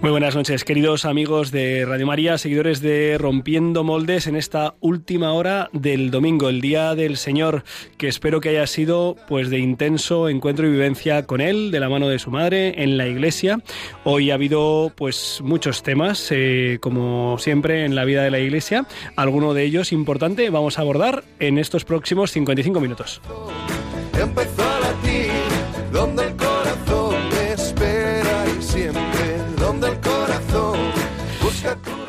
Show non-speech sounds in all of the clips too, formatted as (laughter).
muy buenas noches, queridos amigos de Radio María, seguidores de Rompiendo Moldes en esta última hora del domingo, el día del Señor, que espero que haya sido pues de intenso encuentro y vivencia con él, de la mano de su madre, en la iglesia. Hoy ha habido pues muchos temas, eh, como siempre en la vida de la iglesia. Alguno de ellos importante vamos a abordar en estos próximos 55 minutos.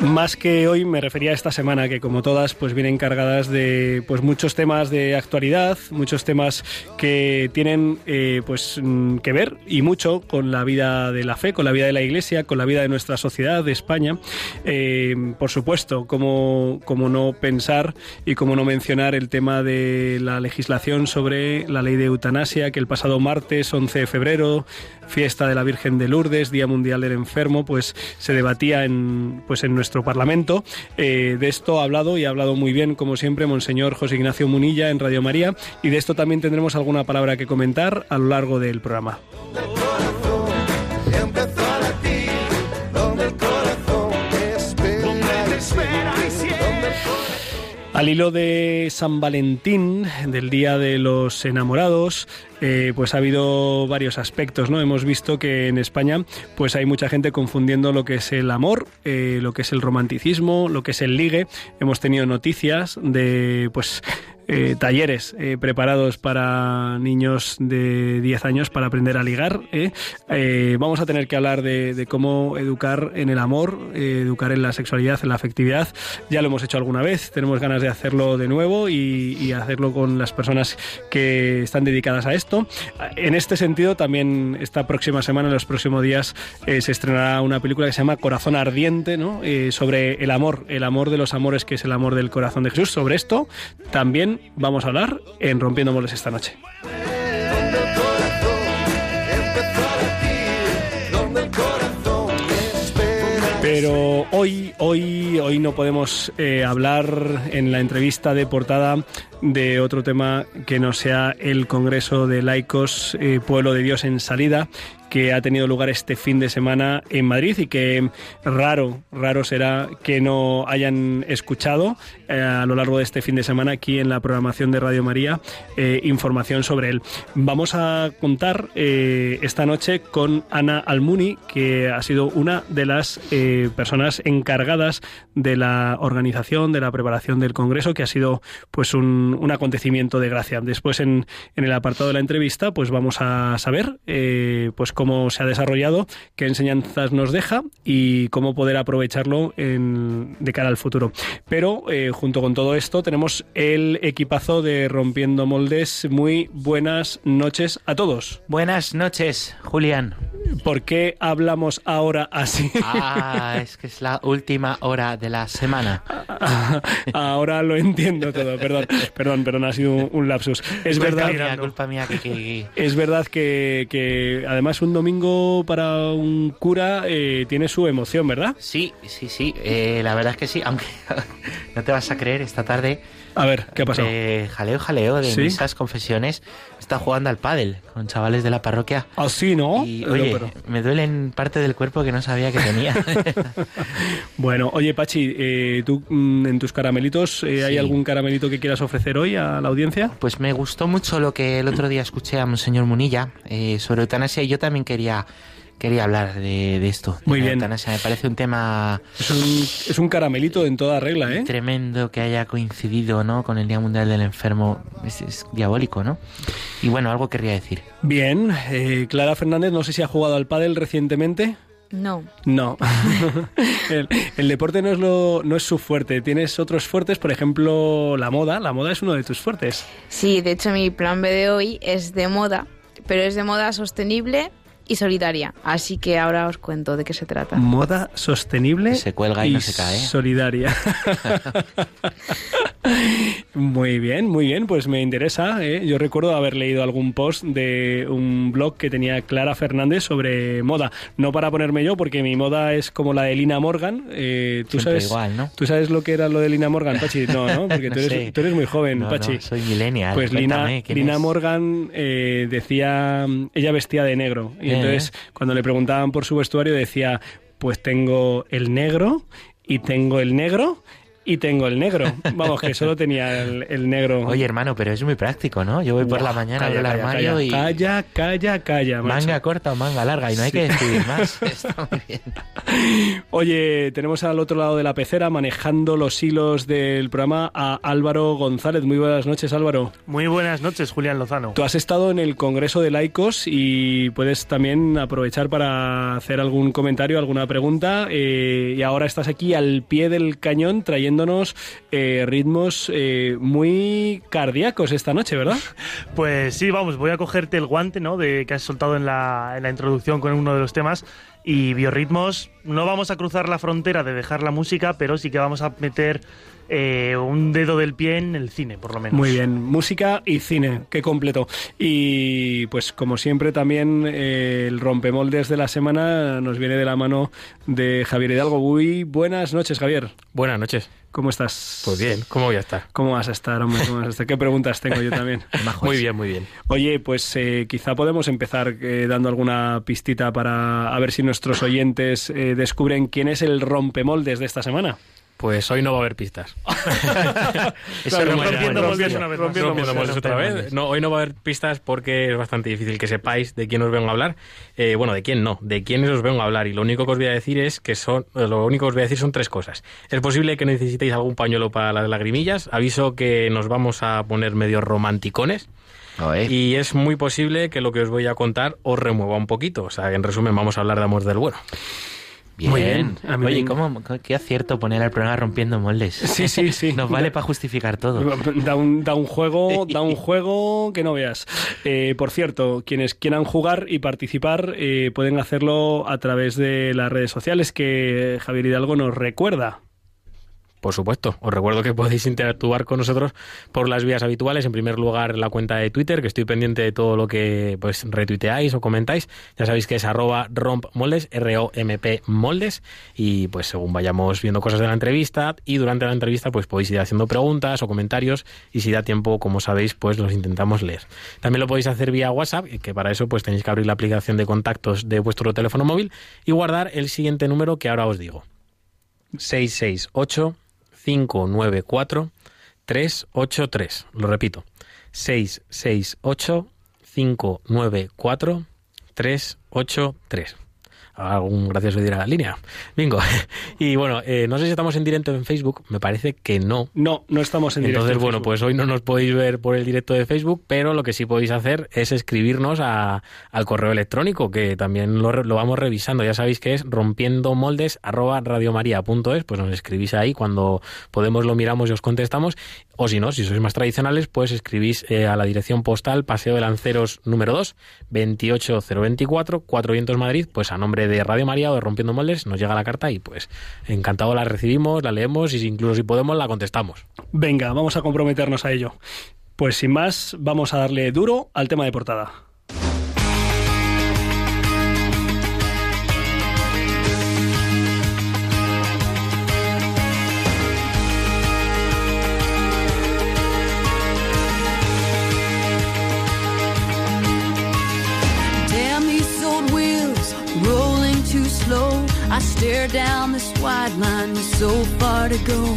Más que hoy me refería a esta semana que como todas pues vienen cargadas de pues muchos temas de actualidad, muchos temas que tienen eh, pues mm, que ver y mucho con la vida de la fe, con la vida de la Iglesia, con la vida de nuestra sociedad de España. Eh, por supuesto, como, como no pensar y como no mencionar el tema de la legislación sobre la ley de eutanasia que el pasado martes 11 de febrero fiesta de la Virgen de Lourdes, Día Mundial del Enfermo, pues se debatía en, pues en nuestro Parlamento. Eh, de esto ha hablado y ha hablado muy bien, como siempre, Monseñor José Ignacio Munilla en Radio María, y de esto también tendremos alguna palabra que comentar a lo largo del programa. Al hilo de San Valentín, del Día de los Enamorados, eh, pues ha habido varios aspectos, ¿no? Hemos visto que en España pues hay mucha gente confundiendo lo que es el amor, eh, lo que es el romanticismo, lo que es el ligue. Hemos tenido noticias de pues eh, talleres preparados para niños de 10 años para aprender a ligar. vamos a tener que hablar de, cómo educar en el amor, educar en la sexualidad, en la afectividad. Ya lo hemos hecho alguna vez, tenemos ganas de hacerlo de nuevo y hacerlo con las personas que están dedicadas a esto en este sentido, también esta próxima semana, en los próximos días, eh, se estrenará una película que se llama Corazón Ardiente, ¿no? Eh, sobre el amor, el amor de los amores, que es el amor del corazón de Jesús. Sobre esto también vamos a hablar en Rompiendo Moles esta noche. Pero hoy, hoy, hoy no podemos eh, hablar en la entrevista de portada de otro tema que no sea el Congreso de Laicos eh, Pueblo de Dios en Salida, que ha tenido lugar este fin de semana en Madrid y que raro, raro será que no hayan escuchado eh, a lo largo de este fin de semana aquí en la programación de Radio María eh, información sobre él. Vamos a contar eh, esta noche con Ana Almuni, que ha sido una de las personas encargadas de la organización, de la preparación del Congreso, que ha sido pues un, un acontecimiento de gracia. Después en, en, el apartado de la entrevista pues vamos a saber pues cómo se ha desarrollado, qué enseñanzas nos deja y cómo poder aprovecharlo de cara al futuro. Pero eh, junto con todo esto tenemos el equipazo de Rompiendo Moldes. Muy buenas noches a todos. Buenas noches, Julián. ¿Por qué hablamos ahora así? Ah, es que es la última hora de la semana. (laughs) ahora lo entiendo todo, perdón, perdón, perdón, ha sido un, lapsus. Es verdad, culpa mía que, es verdad que, que además un domingo para un cura eh, tiene su emoción, ¿verdad? Sí, sí, sí. Eh, la verdad es que sí, aunque (laughs) no te vas a creer, esta tarde a ver, ¿qué ha pasado? jaleo, jaleo de misas, confesiones. Está jugando al pádel con chavales de la parroquia. ¿Ah, sí, no? Y, oye, me duelen parte del cuerpo que no sabía que tenía. (laughs) bueno, oye, Pachi, eh, ¿tú mm, en tus caramelitos eh, hay algún caramelito que quieras ofrecer hoy a la audiencia? Pues me gustó mucho lo que el otro día escuché a Monseñor Munilla eh, sobre eutanasia y yo también quería quería hablar de, esto. Muy bien. Me parece un tema... Es un, es un, caramelito en toda regla, ¿eh? Tremendo que haya coincidido, ¿no? Con el Día Mundial del Enfermo. Es, diabólico, ¿no? Y bueno, algo querría decir. Bien. Eh, Clara Fernández, no sé si ha jugado al pádel recientemente. No. No. (laughs) el, deporte no es, lo, no es su fuerte. Tienes otros fuertes, por ejemplo, la moda. La moda es uno de tus fuertes. Sí, de hecho mi plan B de hoy es de moda, pero es de moda sostenible y solidaria. Así que ahora os cuento de qué se trata. Moda sostenible se cuelga y, no se cae. Solidaria. (laughs) muy bien, muy bien, pues me interesa. ¿eh? Yo recuerdo haber leído algún post de un blog que tenía Clara Fernández sobre moda. No para ponerme yo, porque mi moda es como la de Lina Morgan. Eh, ¿tú, sabes, igual, ¿no? ¿Tú sabes lo que era lo de Lina Morgan, Pachi? No, ¿no? (laughs) Porque tú, eres, tú eres, muy joven, Pachi. soy millennial. Pues Lina, Lina Morgan eh, decía, ella vestía de negro. Y entonces, cuando le preguntaban por su vestuario, decía, pues tengo el negro y tengo el negro y tengo el negro. Vamos, que solo tenía el, negro. Oye, hermano, pero es muy práctico, ¿no? Yo voy por la mañana, el armario calla, y... Calla, calla, calla, Manga corta o manga larga, y no hay que decidir más. (laughs) Está muy bien. Oye, tenemos al otro lado de la pecera, manejando los hilos del programa, a Álvaro González. Muy buenas noches, Álvaro. Muy buenas noches, Julián Lozano. Tú has estado en el Congreso de Laicos y puedes también aprovechar para hacer algún comentario, alguna pregunta. Eh, y ahora estás aquí al pie del cañón trayendo eh, ritmos eh, muy cardíacos esta noche, ¿verdad? (laughs) Pues sí, vamos, voy a cogerte el guante ¿no? de, que has soltado en la, en la introducción con uno de los temas y biorritmos. No vamos a cruzar la frontera de dejar la música, pero sí que vamos a meter eh, un dedo del pie en el cine, por lo menos. Muy bien, música y cine, qué completo. Y pues como siempre también eh, el rompemoldes de la semana nos viene de la mano de Javier Hidalgo. Muy buenas noches, Javier. Buenas noches. ¿Cómo estás? Pues bien, ¿cómo voy a estar? ¿Cómo vas a estar, hombre? ¿Cómo vas a estar? ¿Qué preguntas tengo yo también? (laughs) muy bien, muy bien. Oye, pues eh, quizá podemos empezar dando alguna pistita para a ver si nuestros oyentes descubren quién es el rompemoldes de esta semana. Pues hoy no va a haber pistas. (laughs) Eso rompiendo moldes una vez Rompiendo moldes otra vez. No, hoy no va a haber pistas porque es bastante difícil que sepáis de quién os vengo a hablar. Eh, bueno, de quién no, de quiénes os vengo a hablar. Y lo único que os voy a decir es que son, lo único que os voy a decir son tres cosas. Es posible que necesitéis algún pañuelo para las lagrimillas. Aviso que nos vamos a poner medio romanticones. Y es muy posible que lo que os voy a contar os remueva un poquito. O sea, en resumen, vamos a hablar de amor del bueno. Bien. Muy bien. Oye, ¿cómo, qué acierto poner el programa rompiendo moldes. (laughs) Sí, sí, sí. Nos vale para justificar todo. (laughs) Da un, da un juego, (laughs) da un juego que no veas. Eh, por cierto, quienes quieran jugar y participar eh, pueden hacerlo a través de las redes sociales que Javier Hidalgo nos recuerda. Por supuesto, os recuerdo que podéis interactuar con nosotros por las vías habituales. En primer lugar, la cuenta de Twitter, que estoy pendiente de todo lo que pues retuiteáis o comentáis. Ya sabéis que es arroba rompmoldes, R-O-M-P moldes. Y pues según vayamos viendo cosas de la entrevista y durante la entrevista, pues podéis ir haciendo preguntas o comentarios. Y si da tiempo, como sabéis, pues los intentamos leer. También lo podéis hacer vía WhatsApp, que para eso pues tenéis que abrir la aplicación de contactos de vuestro teléfono móvil y guardar el siguiente número que ahora os digo. 668 594 383. Lo repito, 668 594 383 algún gracioso dirá la línea. Bingo. (laughs) Y bueno, eh, no sé si estamos en directo en Facebook, me parece que no. No, no estamos en directo. Entonces, bueno, pues hoy no nos podéis ver por el directo de Facebook, pero lo que sí podéis hacer es escribirnos a, al correo electrónico, que también lo, lo, vamos revisando. Ya sabéis que es rompiendo moldes arroba radiomaria.es, pues nos escribís ahí, cuando podemos lo miramos y os contestamos. O si no, si sois más tradicionales, pues escribís eh, a la dirección postal Paseo de Lanceros número 2, 28024, Cuatro Vientos Madrid, pues a nombre de Radio María o de Rompiendo Moldes, nos llega la carta y pues encantado la recibimos, la leemos y incluso si podemos la contestamos. Venga, vamos a comprometernos a ello. Pues sin más, vamos a darle duro al tema de portada. I stare down this wide line with so far to go.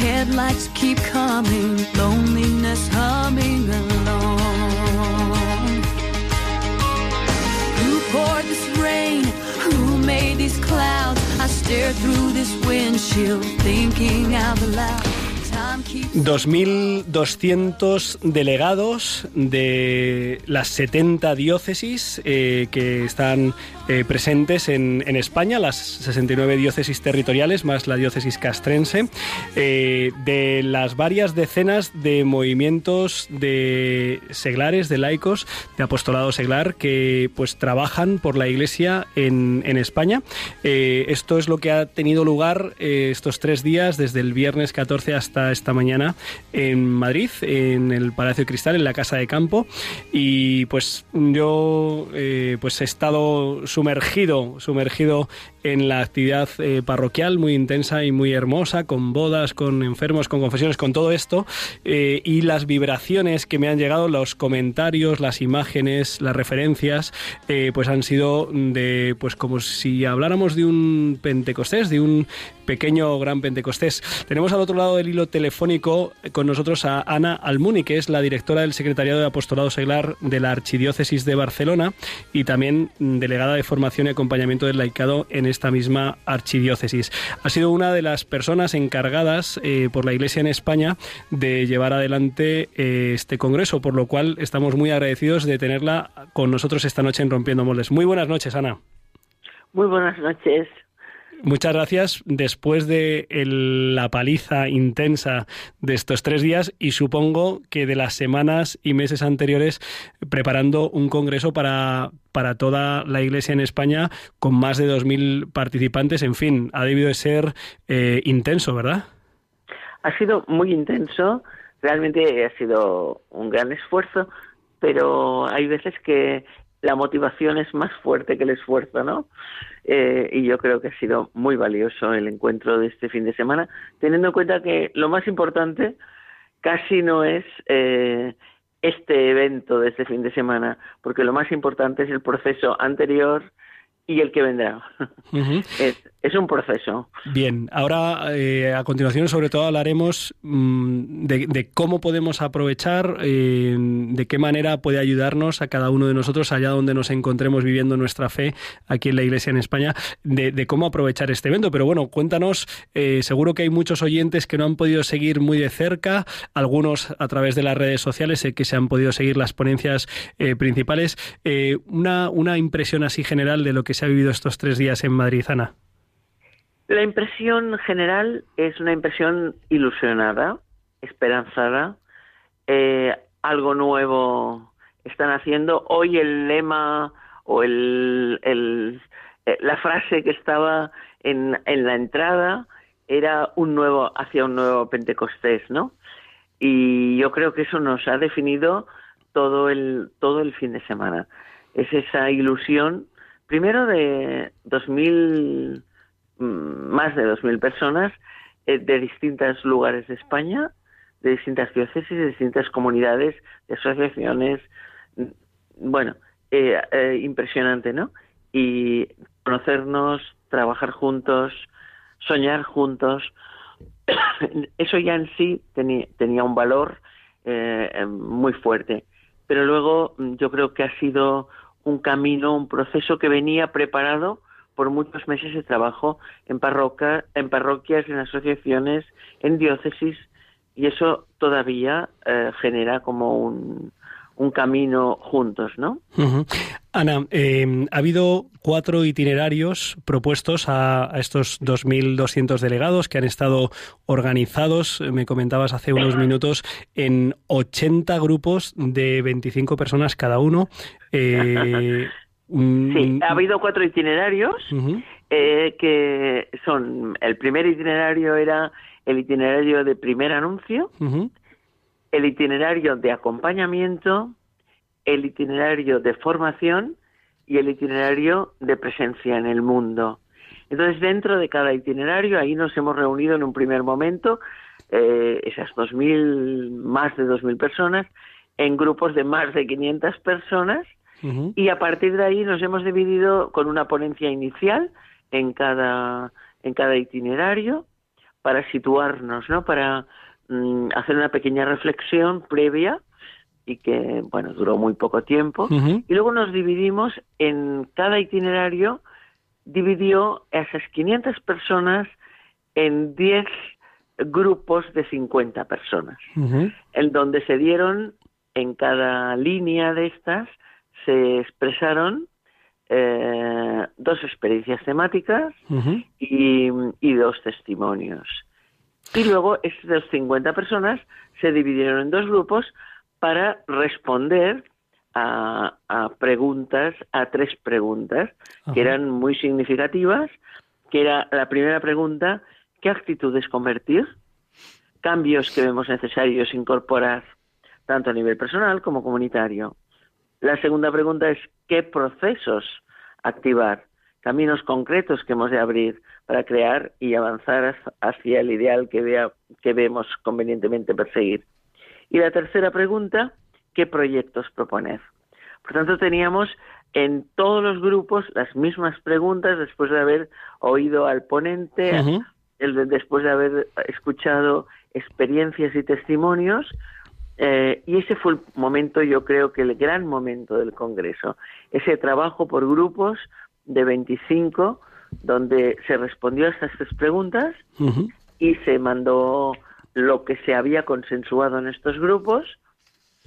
Headlights keep coming, loneliness humming along. Who poured this rain? Who made these clouds? I stare through this windshield, thinking out loud. 2.200 delegados de las 70 diócesis eh, que están eh, presentes en, en, España, las 69 diócesis territoriales más la diócesis castrense, eh, de las varias decenas de movimientos de seglares, de laicos, de apostolado seglar que pues trabajan por la Iglesia en, en España. Eh, esto es lo que ha tenido lugar estos tres días, desde el viernes 14 hasta esta mañana en Madrid, en el Palacio de Cristal, en la Casa de Campo. Y pues yo pues he estado sumergido, sumergido en la actividad eh, parroquial muy intensa y muy hermosa, con bodas, con enfermos, con confesiones, con todo esto, eh, y las vibraciones que me han llegado, los comentarios, las imágenes, las referencias, eh, pues han sido de, pues como si habláramos de un Pentecostés, de un pequeño gran Pentecostés. Tenemos al otro lado del hilo telefónico con nosotros a Ana Almuni, que es la directora del Secretariado de Apostolado Seglar de la Archidiócesis de Barcelona y también delegada de formación y acompañamiento del laicado esta misma archidiócesis. Ha sido una de las personas encargadas eh, por la Iglesia en España de llevar adelante eh, este congreso, por lo cual estamos muy agradecidos de tenerla con nosotros esta noche en Rompiendo Moldes. Muy buenas noches, Ana. Muy buenas noches. Muchas gracias. Después de la paliza intensa de estos tres días y supongo que de las semanas y meses anteriores preparando un congreso para, para toda la Iglesia en España con más de 2.000 participantes. En fin, ha debido de ser eh, intenso, ¿verdad? Ha sido muy intenso. Realmente ha sido un gran esfuerzo, pero hay veces que la motivación es más fuerte que el esfuerzo, ¿no? Eh, y yo creo que ha sido muy valioso el encuentro de este fin de semana, teniendo en cuenta que lo más importante casi no es eh, este evento de este fin de semana, porque lo más importante es el proceso anterior y el que vendrá. es, un proceso. Bien, ahora eh, a continuación sobre todo hablaremos mm, de, cómo podemos aprovechar, eh, de qué manera puede ayudarnos a cada uno de nosotros allá donde nos encontremos viviendo nuestra fe aquí en la Iglesia en España, de, cómo aprovechar este evento. Pero bueno, cuéntanos, eh, seguro que hay muchos oyentes que no han podido seguir muy de cerca, algunos a través de las redes sociales, sé que se han podido seguir las ponencias principales. una, una impresión así general de lo que se ha vivido estos tres días en Madrid, Ana? La impresión general es una impresión ilusionada, esperanzada, eh, algo nuevo están haciendo. Hoy el lema o el, eh, la frase que estaba en, en la entrada era un nuevo hacia un nuevo Pentecostés, ¿no? Y yo creo que eso nos ha definido todo el todo el fin de semana. Es esa ilusión primero de 2.000, mm, más de 2.000 personas eh, de distintos lugares de España, de distintas diócesis, de distintas comunidades, de asociaciones. Mm, bueno, eh, eh, impresionante, ¿no? Y conocernos, trabajar juntos, soñar juntos, (coughs) eso ya en sí tenía, un valor muy fuerte. Pero luego mm, yo creo que ha sido un camino, un proceso que venía preparado por muchos meses de trabajo en, parroquia, en parroquias, en asociaciones, en diócesis, y eso todavía eh, genera como un, un camino juntos, ¿no? Ana, eh, ha habido cuatro itinerarios propuestos a, a estos 2.200 delegados que han estado organizados, me comentabas hace unos minutos, en 80 grupos de 25 personas cada uno. Eh, (laughs) sí, ha habido cuatro itinerarios eh, que son, el primer itinerario era el itinerario de primer anuncio, el itinerario de acompañamiento, el itinerario de formación y el itinerario de presencia en el mundo. Entonces, dentro de cada itinerario, ahí nos hemos reunido en un primer momento, eh, esas 2.000, más de 2.000 personas, en grupos de más de 500 personas, y a partir de ahí nos hemos dividido con una ponencia inicial en cada, en cada itinerario para situarnos, ¿no? Para Mm, hacer una pequeña reflexión previa y que, bueno, duró muy poco tiempo. Y luego nos dividimos en cada itinerario, dividió a esas 500 personas en 10 grupos de 50 personas, en donde se dieron en cada línea de estas, se expresaron eh, dos experiencias temáticas y, y dos testimonios. Y luego estas 50 personas se dividieron en dos grupos para responder a, preguntas, a tres preguntas, que eran muy significativas, que era la primera pregunta, ¿qué actitudes convertir? Cambios que vemos necesarios incorporar, tanto a nivel personal como comunitario. La segunda pregunta es, ¿qué procesos activar? Caminos concretos que hemos de abrir para crear y avanzar hacia el ideal que, vea, que vemos convenientemente perseguir. Y la tercera pregunta, ¿qué proyectos proponer? Por tanto, teníamos en todos los grupos las mismas preguntas después de haber oído al ponente, después de haber escuchado experiencias y testimonios. Eh, y ese fue el momento, yo creo que el gran momento del Congreso, ese trabajo por grupos de 25 donde se respondió a estas tres preguntas y se mandó lo que se había consensuado en estos grupos.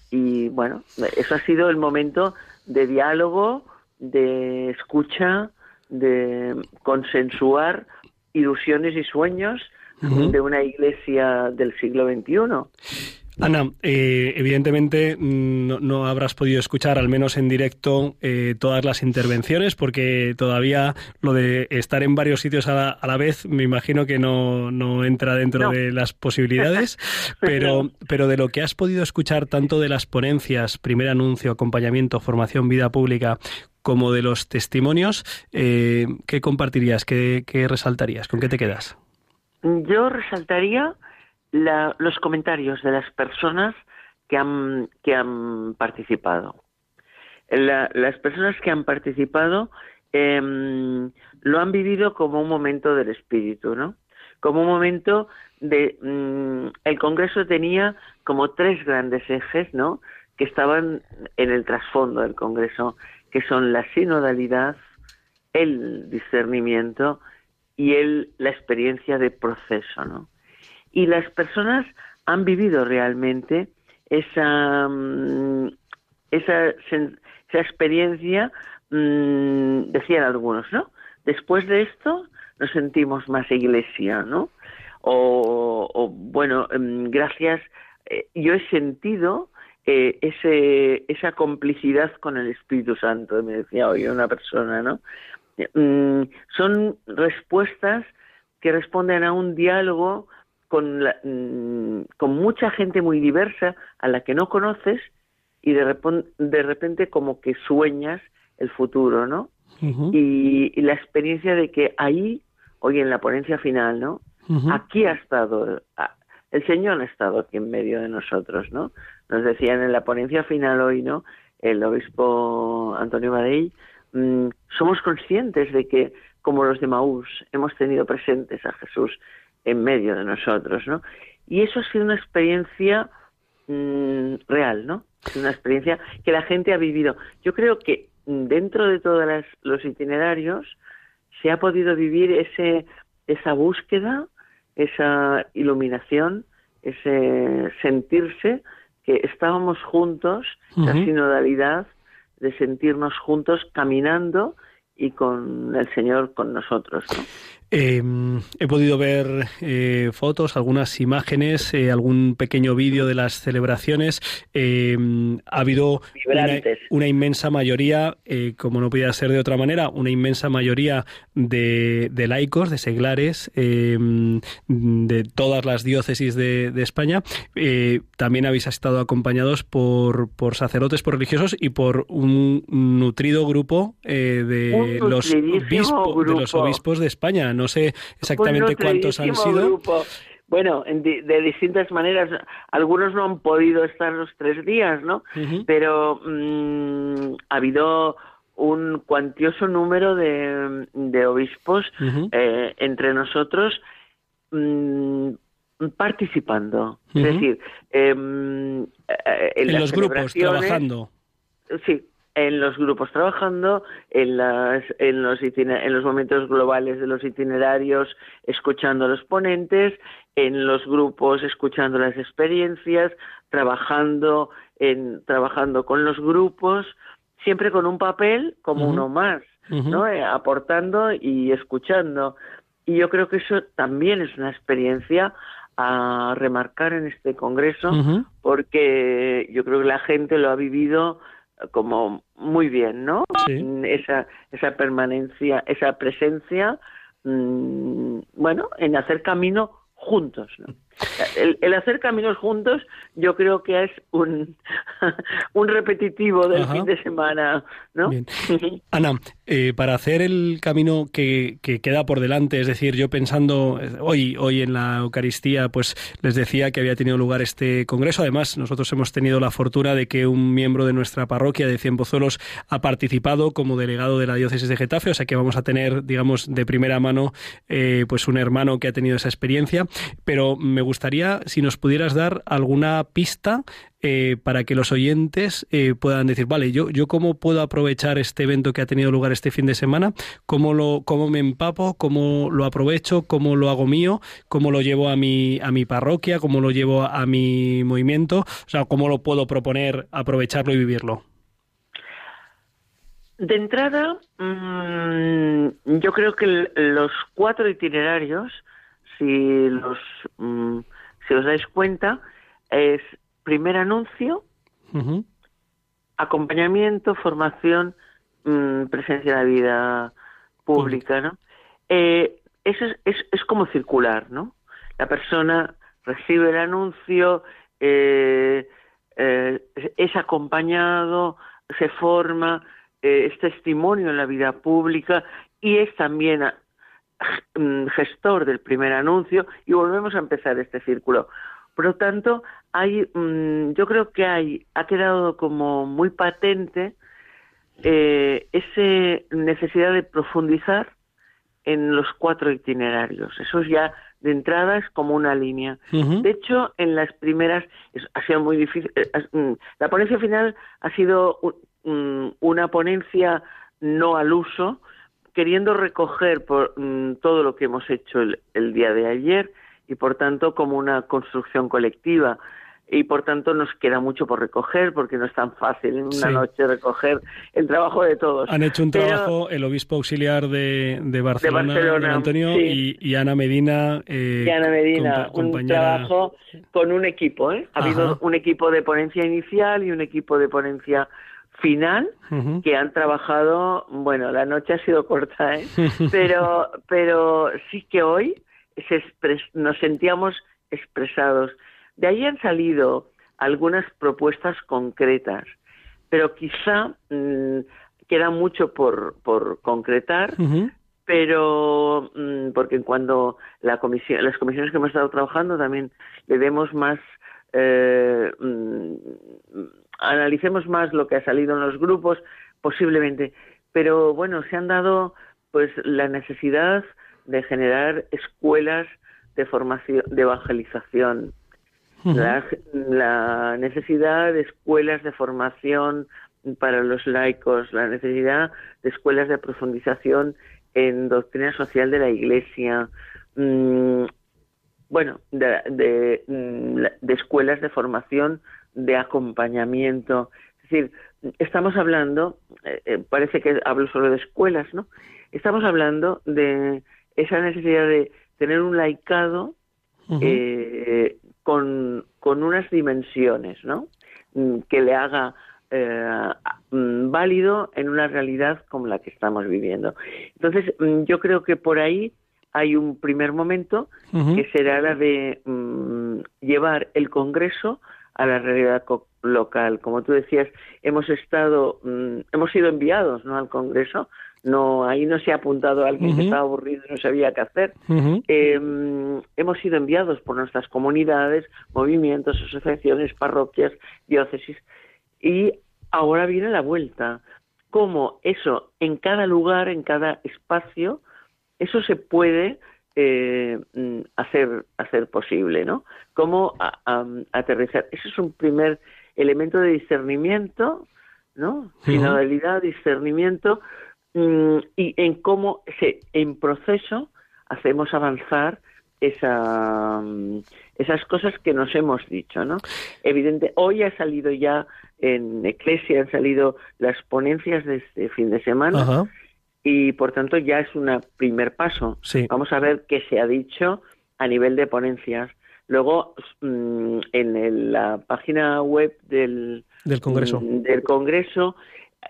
Y bueno, eso ha sido el momento de diálogo, de escucha, de consensuar ilusiones y sueños de una iglesia del siglo XXI. Ana, eh, evidentemente mm, no, habrás podido escuchar, al menos en directo, eh, todas las intervenciones, porque todavía lo de estar en varios sitios a la, vez, me imagino que no, no entra dentro de las posibilidades, (laughs) pero, pero de lo que has podido escuchar tanto de las ponencias, primer anuncio, acompañamiento, formación, vida pública, como de los testimonios, eh, ¿qué compartirías? ¿Qué, ¿Qué resaltarías? ¿Con qué te quedas? Yo resaltaría los comentarios de las personas que han, que han participado. las personas que han participado em, lo han vivido como un momento del espíritu, ¿no? Como un momento de... Mm, el Congreso tenía como tres grandes ejes, ¿no? Que estaban en el trasfondo del Congreso, que son la sinodalidad, el discernimiento y el, la experiencia de proceso, ¿no? Y las personas han vivido realmente esa, mm, esa, esa experiencia, mm, decían algunos, ¿no? Después de esto nos sentimos más iglesia, ¿no? O, bueno, mm, gracias, eh, yo he sentido eh, ese, esa complicidad con el Espíritu Santo, me decía hoy una persona, ¿no? son respuestas que responden a un diálogo con, mm, con mucha gente muy diversa a la que no conoces y de, de repente como que sueñas el futuro, ¿no? y, la experiencia de que ahí, hoy en la ponencia final, ¿no? Aquí ha estado, el Señor ha estado aquí en medio de nosotros, ¿no? Nos decían en la ponencia final hoy, ¿no? El obispo Antonio Badey, mm, somos conscientes de que, como los de Maús, hemos tenido presentes a Jesús en medio de nosotros, ¿no? Y eso ha sido una experiencia mm, real, ¿no? Una experiencia que la gente ha vivido. Yo creo que dentro de todos los itinerarios se ha podido vivir ese, esa búsqueda, esa iluminación, ese sentirse que estábamos juntos, la sinodalidad de sentirnos juntos caminando y con el Señor con nosotros. ¿no? Em, he podido ver eh, fotos, algunas imágenes, eh, algún pequeño vídeo de las celebraciones. Em, ha habido una, inmensa mayoría, eh, como no podía ser de otra manera, una inmensa mayoría de, laicos, de seglares, em, de todas las diócesis de, España. también habéis estado acompañados por, por sacerdotes, por religiosos y por un nutrido grupo de, los de los obispos de España no sé exactamente cuántos han sido. Bueno, de, distintas maneras, algunos no han podido estar los tres días, ¿no? Pero mm, ha habido un cuantioso número de, obispos eh, entre nosotros mm, participando. Es decir, em, eh, en, los grupos, trabajando. Sí, en los grupos trabajando, en, las, en, los, en los momentos globales de los itinerarios, escuchando a los ponentes, en los grupos escuchando las experiencias, trabajando, en, trabajando con los grupos, siempre con un papel como uno más. ¿no? Eh, aportando y escuchando. Y yo creo que eso también es una experiencia a remarcar en este congreso, porque yo creo que la gente lo ha vivido como muy bien, ¿no? Esa, esa permanencia, esa presencia, mm, bueno, en hacer camino juntos, ¿no? El, hacer caminos juntos yo creo que es un, (laughs) un repetitivo del fin de semana, ¿no? Ana, eh, para hacer el camino que, que, queda por delante, es decir, yo pensando eh, hoy, hoy en la Eucaristía, pues les decía que había tenido lugar este congreso. Además, nosotros hemos tenido la fortuna de que un miembro de nuestra parroquia de Cienpozuelos ha participado como delegado de la diócesis de Getafe, o sea que vamos a tener, digamos, de primera mano, eh, pues un hermano que ha tenido esa experiencia. Pero me gustaría si nos pudieras dar alguna pista eh, para que los oyentes eh, puedan decir, vale, yo, yo cómo puedo aprovechar este evento que ha tenido lugar este fin de semana, cómo, lo, cómo me empapo, cómo lo aprovecho, cómo lo hago mío, cómo lo llevo a mi, a mi parroquia, cómo lo llevo a mi movimiento, o sea, cómo lo puedo proponer, aprovecharlo y vivirlo. De entrada, mm, yo creo que los cuatro itinerarios si los mm, si os dais cuenta es primer anuncio acompañamiento formación mm, presencia en la vida pública no eh, eso es, es, como circular no la persona recibe el anuncio eh, eh, es acompañado se forma es testimonio en la vida pública y es también gestor del primer anuncio y volvemos a empezar este círculo. Por lo tanto, hay, mm, yo creo que hay, ha quedado como muy patente eh, esa necesidad de profundizar en los cuatro itinerarios. Eso ya de entrada es como una línea. De hecho, en las primeras ha sido muy difícil. Eh, mm, la ponencia final ha sido una ponencia no al uso, queriendo recoger por, mm, todo lo que hemos hecho el, día de ayer y por tanto como una construcción colectiva y por tanto nos queda mucho por recoger porque no es tan fácil en una noche recoger el trabajo de todos. Han hecho un trabajo el obispo auxiliar de, de, Barcelona, Antonio y, Ana Medina. Eh, y Ana Medina, un trabajo con un equipo. ¿eh? Ha habido un equipo de ponencia inicial y un equipo de ponencia final que han trabajado, bueno, la noche ha sido corta, ¿eh? (laughs) pero, pero sí que hoy se nos sentíamos expresados. De ahí han salido algunas propuestas concretas, pero quizá mm, queda mucho por, por concretar, pero mm, porque cuando la comisión, las comisiones que hemos estado trabajando también le demos más eh, mm, analicemos más lo que ha salido en los grupos, posiblemente. Pero bueno, se han dado pues la necesidad de generar escuelas de formación, de evangelización, la, necesidad de escuelas de formación para los laicos, la necesidad de escuelas de profundización en doctrina social de la Iglesia, mm, bueno, de, mm, de, escuelas de formación de acompañamiento. Es decir, estamos hablando, eh, eh, parece que hablo solo de escuelas, ¿no? Estamos hablando de esa necesidad de tener un laicado eh, con, con, unas dimensiones, ¿no? Mm, que le haga mm, válido en una realidad como la que estamos viviendo. Entonces, yo creo que por ahí hay un primer momento que será la de llevar el Congreso a la realidad local. Como tú decías, hemos estado, mm, hemos sido enviados ¿no? al Congreso. No, ahí no se ha apuntado a alguien que estaba aburrido y no sabía qué hacer. Em, hemos sido enviados por nuestras comunidades, movimientos, asociaciones, parroquias, diócesis. Y ahora viene la vuelta. Cómo eso, en cada lugar, en cada espacio, eso se puede eh, mm, hacer, hacer posible, ¿no? Cómo aterrizar. Ese es un primer elemento de discernimiento, ¿no? Finalidad, discernimiento, mm, y en cómo se, en proceso hacemos avanzar esa, mm, esas cosas que nos hemos dicho, ¿no? Evidente, hoy ha salido ya en Eclesia, han salido las ponencias de este fin de semana, y por tanto ya es un primer paso. Sí. Vamos a ver qué se ha dicho a nivel de ponencias. Luego, mm, en el- la página web del, Del Congreso. mm, del Congreso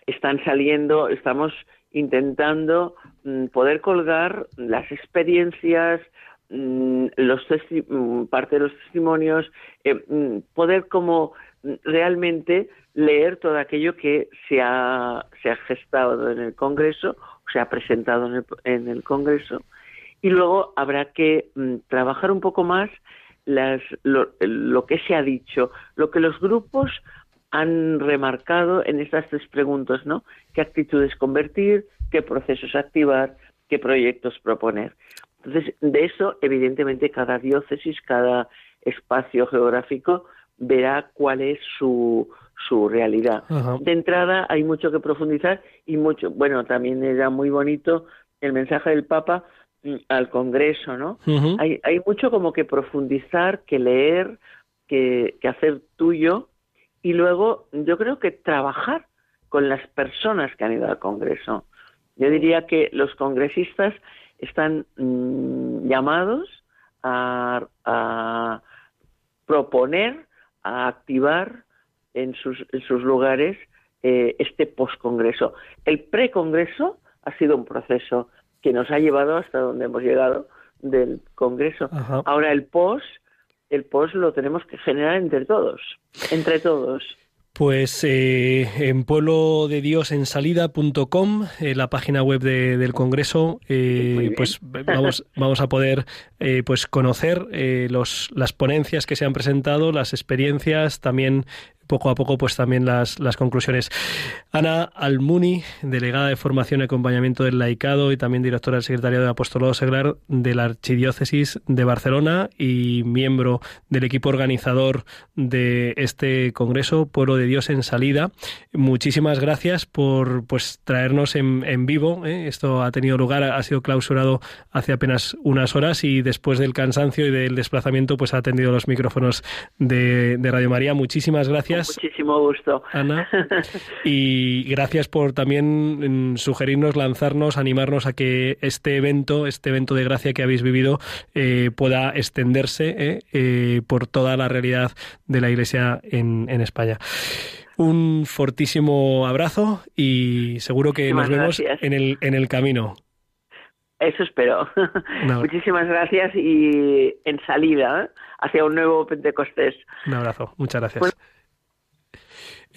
están saliendo, estamos intentando mm, poder colgar las experiencias, los testi- mm, parte de los testimonios, eh, mm, poder como mm, realmente leer todo aquello que se ha, se ha gestado en el Congreso, se ha presentado en el, en el Congreso, y luego habrá que mm, trabajar un poco más lo, lo que se ha dicho, lo que los grupos han remarcado en estas tres preguntas, ¿no? ¿Qué actitudes convertir? ¿Qué procesos activar? ¿Qué proyectos proponer? Entonces, de eso, evidentemente, cada diócesis, cada espacio geográfico verá cuál es su, su realidad. Ajá. De entrada, hay mucho que profundizar y mucho, bueno, también era muy bonito el mensaje del Papa mm, al Congreso, ¿no? Hay, hay mucho como que profundizar, que leer, que, que hacer tuyo y luego yo creo que trabajar con las personas que han ido al Congreso. Yo diría que los congresistas están mm, llamados a, a proponer, a activar en sus, en sus lugares eh, este postcongreso. El precongreso ha sido un proceso que nos ha llevado hasta donde hemos llegado del congreso. Ajá. Ahora el post, el post lo tenemos que generar entre todos, entre todos. Pues eh, en pueblo de Dios en salida.com, eh, la página web de- del Congreso, eh, pues vamos, vamos a poder eh, pues conocer eh, los, las ponencias que se han presentado, las experiencias, también poco a poco pues también las, las conclusiones. Ana Almuni, delegada de Formación y Acompañamiento del Laicado y también directora del Secretariado de Apostolado Seglar de la Archidiócesis de Barcelona y miembro del equipo organizador de este Congreso, Pueblo de Dios en Salida. Muchísimas gracias por pues traernos en, en vivo. ¿eh? Esto ha tenido lugar, ha sido clausurado hace apenas unas horas y del cansancio y del desplazamiento pues ha atendido los micrófonos de, de Radio María. Muchísimas gracias. Muchísimo gusto. Ana. (laughs) Y gracias por también mm, sugerirnos, lanzarnos, animarnos a que este evento, este evento de gracia que habéis vivido, eh, pueda extenderse eh, eh, por toda la realidad de la Iglesia en, en España. Un fortísimo abrazo y seguro que nos vemos gracias. en el, en el camino. Eso espero. No. (laughs) Muchísimas gracias y en salida ¿eh? hacia un nuevo Pentecostés. Un abrazo, muchas gracias. Bueno.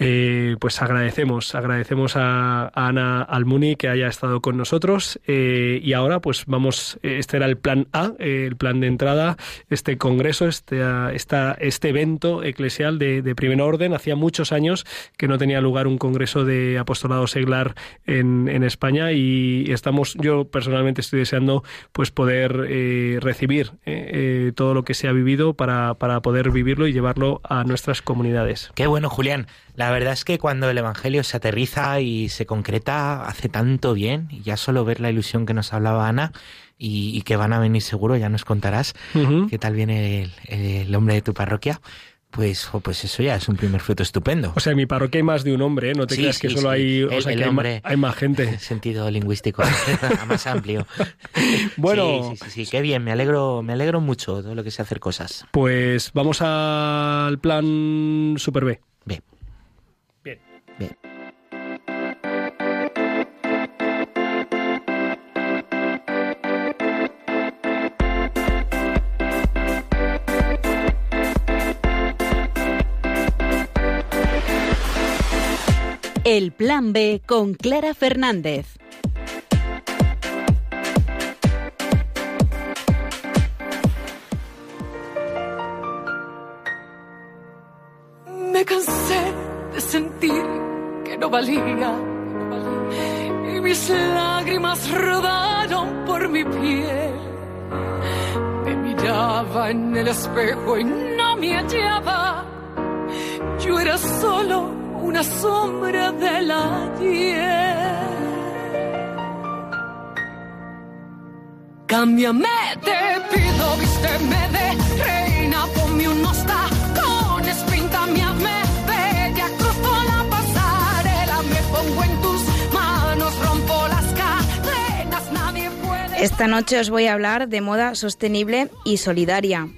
Eh, pues agradecemos, agradecemos a, Ana Almuni que haya estado con nosotros eh, y ahora pues vamos, eh, este era el plan A, eh, el plan de entrada, este congreso, este, ah, este evento eclesial de, de primer orden. Hacía muchos años que no tenía lugar un congreso de apostolado seglar en, en España y estamos, yo personalmente estoy deseando pues poder eh, recibir todo lo que se ha vivido para, para poder vivirlo y llevarlo a nuestras comunidades. Qué bueno, Julián. Verdad es que cuando el Evangelio se aterriza y se concreta, hace tanto bien. Y ya solo ver la ilusión que nos hablaba Ana y, y que van a venir seguro, ya nos contarás Ujú. qué tal viene el, el hombre de tu parroquia. Pues, jo, pues eso ya es un primer fruto estupendo. O sea, en mi parroquia hay más de un hombre, ¿eh? No te Sí, creas que solo sí. hay, o El- sea, el que hay, ma- hombre. hay más gente. (laughs) Sentido lingüístico (laughs) más amplio. (laughs) Bueno. Sí, sí, qué bien. Me alegro, me alegro mucho de lo que sé hacer cosas. Pues vamos al plan Super B. Bien. El Plan B con Clara Fernández. Me cansé Y mis lágrimas rodaron por mi piel. Me miraba en el espejo y no me hallaba. Yo era solo una sombra del ayer. Cámbiame, te pido, vísteme de Esta noche os voy a hablar de moda sostenible y solidaria.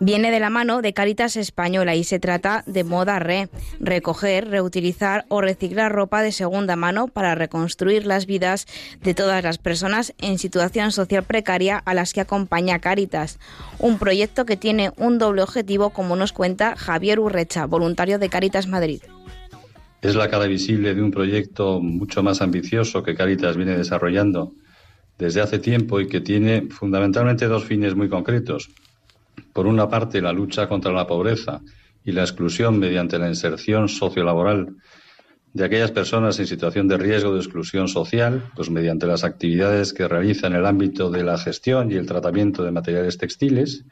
Viene de la mano de Caritas Española y se trata de moda re, recoger, reutilizar o reciclar ropa de segunda mano para reconstruir las vidas de todas las personas en situación social precaria a las que acompaña Caritas. Un proyecto que tiene un doble objetivo, como nos cuenta Javier Urrecha, voluntario de Caritas Madrid. Es la cara visible de un proyecto mucho más ambicioso que Caritas viene desarrollando desde hace tiempo y que tiene fundamentalmente dos fines muy concretos. Por una parte, la lucha contra la pobreza y la exclusión mediante la inserción sociolaboral de aquellas personas en situación de riesgo de exclusión social, pues mediante las actividades que realiza en el ámbito de la gestión y el tratamiento de materiales textiles.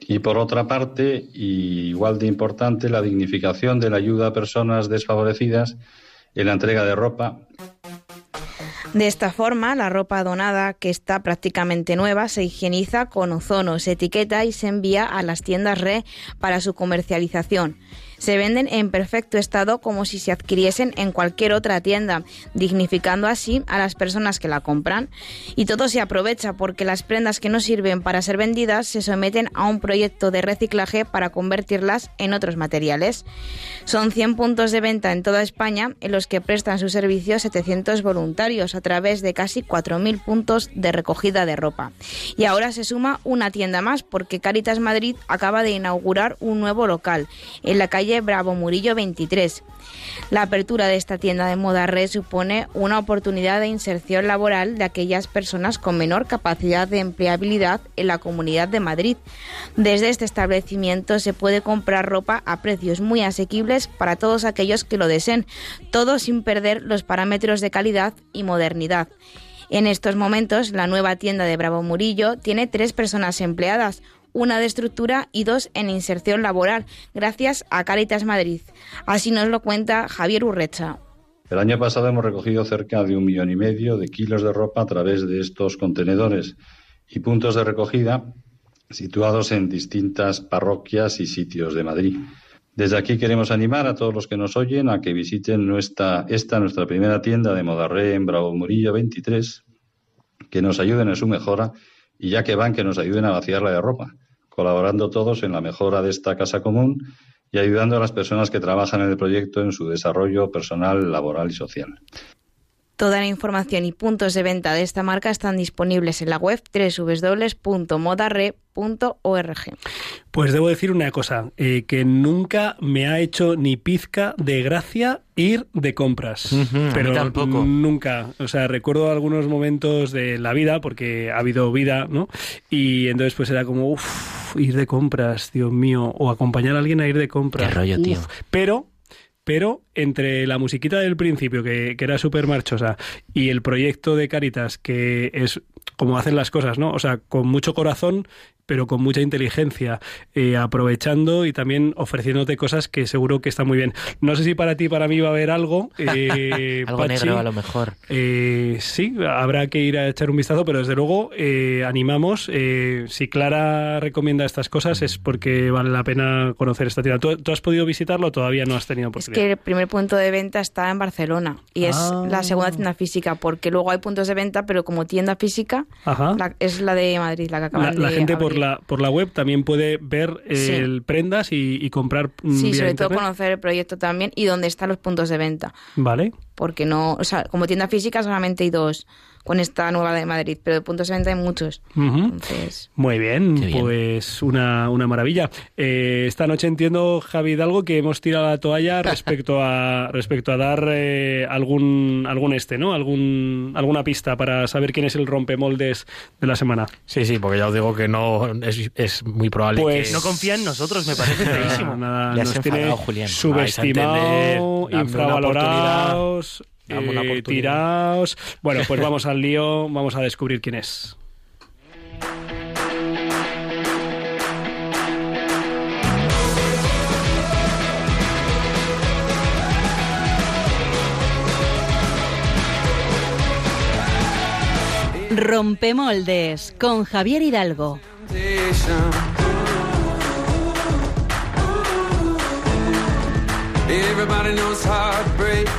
Y por otra parte, y igual de importante, la dignificación de la ayuda a personas desfavorecidas en la entrega de ropa. De esta forma, la ropa donada, que está prácticamente nueva, se higieniza con ozono, se etiqueta y se envía a las tiendas RE para su comercialización se venden en perfecto estado como si se adquiriesen en cualquier otra tienda, dignificando así a las personas que la compran. Y todo se aprovecha porque las prendas que no sirven para ser vendidas se someten a un proyecto de reciclaje para convertirlas en otros materiales. Son 100 puntos de venta en toda España en los que prestan su servicio 700 voluntarios a través de casi 4.000 puntos de recogida de ropa. Y ahora se suma una tienda más porque Caritas Madrid acaba de inaugurar un nuevo local en la calle Bravo Murillo 23. La apertura de esta tienda de moda red supone una oportunidad de inserción laboral de aquellas personas con menor capacidad de empleabilidad en la Comunidad de Madrid. Desde este establecimiento se puede comprar ropa a precios muy asequibles para todos aquellos que lo deseen, todo sin perder los parámetros de calidad y modernidad. En estos momentos, la nueva tienda de Bravo Murillo tiene tres personas empleadas, una de estructura y dos en inserción laboral, gracias a Caritas Madrid. Así nos lo cuenta Javier Urrecha. El año pasado hemos recogido cerca de un millón y medio de kilos de ropa a través de estos contenedores y puntos de recogida situados en distintas parroquias y sitios de Madrid. Desde aquí queremos animar a todos los que nos oyen a que visiten nuestra, esta nuestra primera tienda de Modarré en Bravo Murillo 23, que nos ayuden en su mejora y ya que van, que nos ayuden a vaciarla de ropa, colaborando todos en la mejora de esta casa común y ayudando a las personas que trabajan en el proyecto en su desarrollo personal, laboral y social. Toda la información y puntos de venta de esta marca están disponibles en la web www.modarre.org. Pues debo decir una cosa, eh, que nunca me ha hecho ni pizca de gracia ir de compras. pero tampoco. nunca. O sea, recuerdo algunos momentos de la vida, porque ha habido vida, ¿no? Y entonces pues era como, uff, ir de compras, Dios mío, o acompañar a alguien a ir de compras. Qué rollo, tío. Uf. Pero pero entre la musiquita del principio, que, que era súper marchosa, y el proyecto de Caritas, que es como hacen las cosas, ¿no? O sea, con mucho corazón, pero con mucha inteligencia, eh, aprovechando y también ofreciéndote cosas que seguro que están muy bien. No sé si para ti, para mí va a haber algo. (laughs) eh, Algo Pachi. negro a lo mejor. Eh, sí, habrá que ir a echar un vistazo, pero desde luego eh, animamos. eh, si Clara recomienda estas cosas es porque vale la pena conocer esta tienda. ¿Tú, tú has podido visitarlo o todavía no has tenido Es oportunidad? que el primer punto de venta está en Barcelona y es Ah. la segunda tienda física, porque luego hay puntos de venta, pero como tienda física. La- es la de Madrid, la que La, acaban la de gente por la, por la web también puede ver Sí. el prendas y, y comprar mm, Sí, vía sobre todo conocer el proyecto también y dónde están los puntos de venta. Vale. Porque no, o sea, como tienda física solamente hay dos con esta nueva de Madrid, pero de puntos de venta hay muchos. Entonces, Muy bien, pues una, una maravilla. Eh, esta noche entiendo, Javi Hidalgo, que hemos tirado la toalla (laughs) respecto a respecto a dar eh, algún algún este, ¿no? Algún alguna pista para saber quién es el rompemoldes de la semana. Sí, sí, porque ya os digo que no es, es muy probable Pues- que... No confía en nosotros, me parece (laughs) feísimo. Nada, nos tiene Julián. subestimado, infravalorados, eh, tirados. Bueno, pues (laughs) vamos al lío, vamos a descubrir quién es. Rompemoldes con Javier Hidalgo. Everybody knows heartbreak.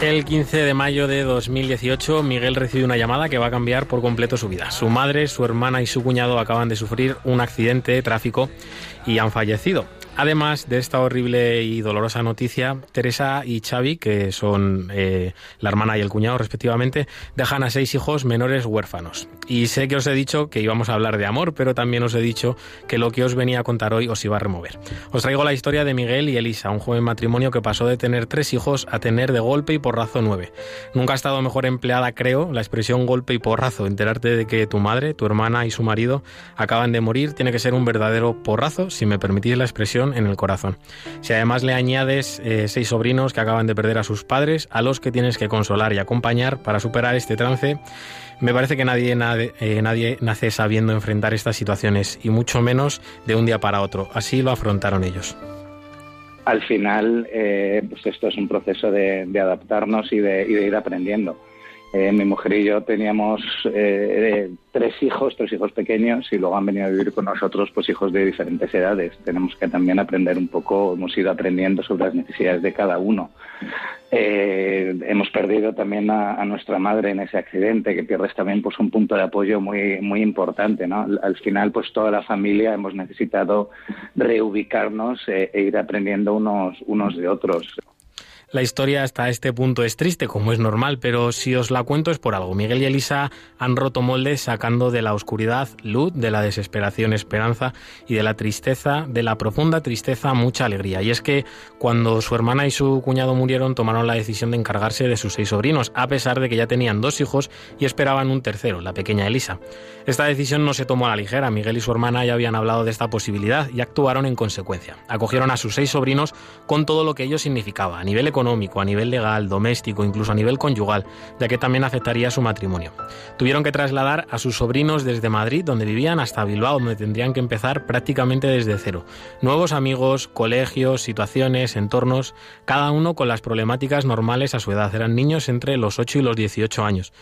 El 15 de mayo de 2018, Miguel recibe una llamada que va a cambiar por completo su vida. Su madre, su hermana y su cuñado acaban de sufrir un accidente de tráfico y han fallecido. Además de esta horrible y dolorosa noticia, Teresa y Xavi, que son eh, la hermana y el cuñado respectivamente, dejan a seis hijos menores huérfanos. Y sé que os he dicho que íbamos a hablar de amor, pero también os he dicho que lo que os venía a contar hoy os iba a remover. Os traigo la historia de Miguel y Elisa, un joven matrimonio que pasó de tener tres hijos a tener de golpe y porrazo nueve. Nunca ha estado mejor empleada, creo, la expresión golpe y porrazo. Enterarte de que tu madre, tu hermana y su marido acaban de morir tiene que ser un verdadero porrazo, si me permitís la expresión en el corazón. Si además le añades eh, seis sobrinos que acaban de perder a sus padres, a los que tienes que consolar y acompañar para superar este trance, me parece que nadie, eh, nadie nace sabiendo enfrentar estas situaciones y mucho menos de un día para otro. Así lo afrontaron ellos al final, eh, pues esto es un proceso de, adaptarnos y de, ir aprendiendo. Mi mujer y yo teníamos tres hijos, tres hijos pequeños, y luego han venido a vivir con nosotros pues hijos de diferentes edades. Tenemos que también aprender un poco, hemos ido aprendiendo sobre las necesidades de cada uno. Eh, hemos perdido también a, nuestra madre en ese accidente, que pierdes también pues un punto de apoyo muy, muy importante. ¿no? Al, final, pues toda la familia hemos necesitado reubicarnos eh, e ir aprendiendo unos, unos de otros. La historia hasta este punto es triste, como es normal, pero si os la cuento es por algo. Miguel y Elisa han roto moldes sacando de la oscuridad luz, de la desesperación esperanza y de la tristeza, de la profunda tristeza, mucha alegría. Y es que cuando su hermana y su cuñado murieron, tomaron la decisión de encargarse de sus seis sobrinos, a pesar de que ya tenían dos hijos y esperaban un tercero, la pequeña Elisa. Esta decisión no se tomó a la ligera. Miguel y su hermana ya habían hablado de esta posibilidad y actuaron en consecuencia. Acogieron a sus seis sobrinos con todo lo que ello significaba, a nivel económico, económico, a nivel legal, doméstico, incluso a nivel conyugal, ya que también afectaría su matrimonio. Tuvieron que trasladar a sus sobrinos desde Madrid, donde vivían, hasta Bilbao, donde tendrían que empezar prácticamente desde cero. Nuevos amigos, colegios, situaciones, entornos, cada uno con las problemáticas normales a su edad. Eran niños entre los 8 y los 18 años.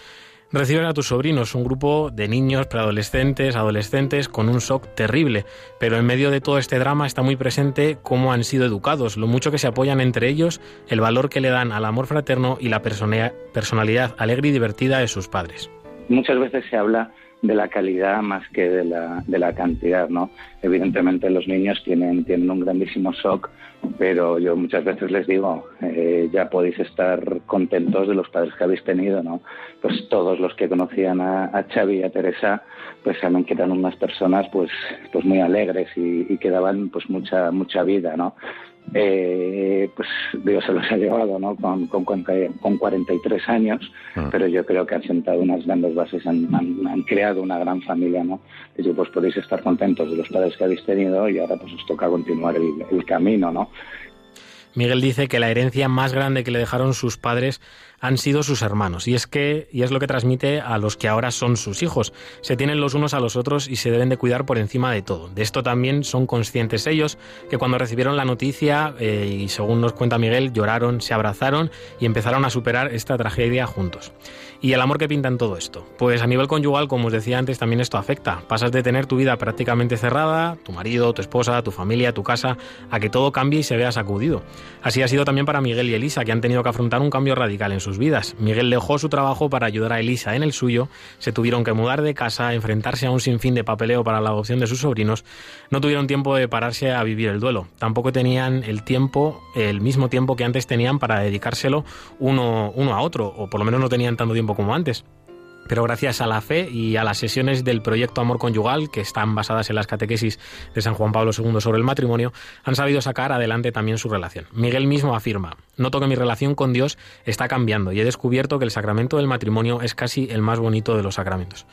Reciben a tus sobrinos, un grupo de niños, preadolescentes, adolescentes, con un shock terrible, pero en medio de todo este drama está muy presente cómo han sido educados, lo mucho que se apoyan entre ellos, el valor que le dan al amor fraterno y la personalidad alegre y divertida de sus padres. Muchas veces se habla de la calidad más que de la, de la cantidad, ¿no? Evidentemente los niños tienen, tienen un grandísimo shock, pero yo muchas veces les digo, eh, ya podéis estar contentos de los padres que habéis tenido, ¿no? Pues todos los que conocían a, a Xavi y a Teresa, pues saben que eran unas personas pues, pues muy alegres y, y que daban pues mucha, mucha vida, ¿no? Eh, pues Dios se los ha llevado ¿no? con, con, con 43 años, ah. pero yo creo que han sentado unas grandes bases, han, han, creado una gran familia. ¿no? Y pues podéis estar contentos de los padres que habéis tenido y ahora pues os toca continuar el, el camino. ¿no? Miguel dice que la herencia más grande que le dejaron sus padres han sido sus hermanos. Y es que, y es lo que transmite a los que ahora son sus hijos. Se tienen los unos a los otros y se deben de cuidar por encima de todo. De esto también son conscientes ellos, que cuando recibieron la noticia, eh, y según nos cuenta Miguel, lloraron, se abrazaron y empezaron a superar esta tragedia juntos. ¿Y el amor que pinta en todo esto? Pues a nivel conyugal, como os decía antes, también esto afecta. Pasas de tener tu vida prácticamente cerrada, tu marido, tu esposa, tu familia, tu casa, a que todo cambie y se vea sacudido. Así ha sido también para Miguel y Elisa, que han tenido que afrontar un cambio radical en sus vidas. Miguel dejó su trabajo para ayudar a Elisa en el suyo, se tuvieron que mudar de casa, enfrentarse a un sinfín de papeleo para la adopción de sus sobrinos, no tuvieron tiempo de pararse a vivir el duelo, tampoco tenían el tiempo, el mismo tiempo que antes tenían para dedicárselo uno, uno a otro, o por lo menos no tenían tanto tiempo como antes. Pero gracias a la fe y a las sesiones del proyecto Amor Conyugal, que están basadas en las catequesis de San Juan Pablo II sobre el matrimonio, han sabido sacar adelante también su relación. Miguel mismo afirma, noto que mi relación con Dios está cambiando y he descubierto que el sacramento del matrimonio es casi el más bonito de los sacramentos.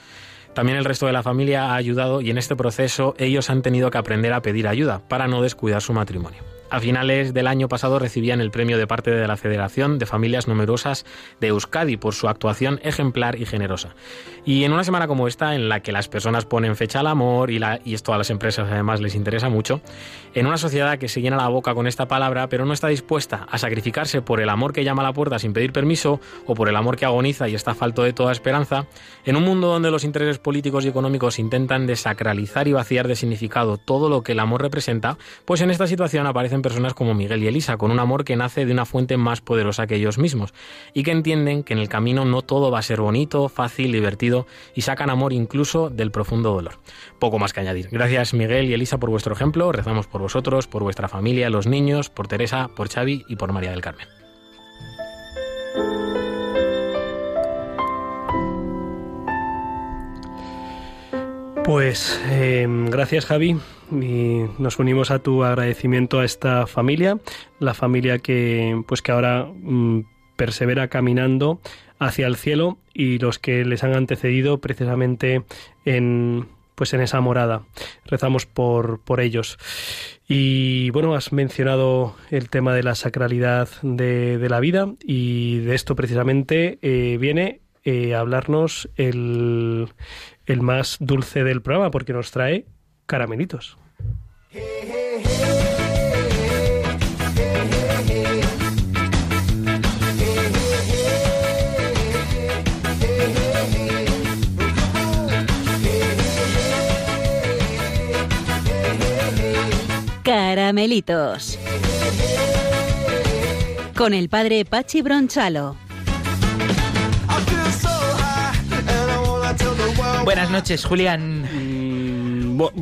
También el resto de la familia ha ayudado y en este proceso ellos han tenido que aprender a pedir ayuda para no descuidar su matrimonio. A finales del año pasado recibían el premio de parte de la Federación de Familias Numerosas de Euskadi por su actuación ejemplar y generosa. Y en una semana como esta, en la que las personas ponen fecha al amor y, la, y esto a las empresas además les interesa mucho, en una sociedad que se llena la boca con esta palabra pero no está dispuesta a sacrificarse por el amor que llama a la puerta sin pedir permiso o por el amor que agoniza y está falto de toda esperanza, en un mundo donde los intereses políticos y económicos intentan desacralizar y vaciar de significado todo lo que el amor representa, pues en esta situación aparecen personas como Miguel y Elisa, con un amor que nace de una fuente más poderosa que ellos mismos, y que entienden que en el camino no todo va a ser bonito, fácil, divertido, y sacan amor incluso del profundo dolor. Poco más que añadir. Gracias Miguel y Elisa por vuestro ejemplo, rezamos por vosotros, por vuestra familia, los niños, por Teresa, por Xavi y por María del Carmen. Pues eh, gracias Javi y nos unimos a tu agradecimiento a esta familia, la familia que pues que ahora mm, persevera caminando hacia el cielo y los que les han antecedido precisamente en pues en esa morada. Rezamos por, por ellos. Y bueno, has mencionado el tema de la sacralidad de, la vida y de esto precisamente eh, viene eh, a hablarnos el, el más dulce del programa porque nos trae caramelitos. Caramelitos. Con el padre Pachi Bronchalo. Buenas noches, Julián. Mm,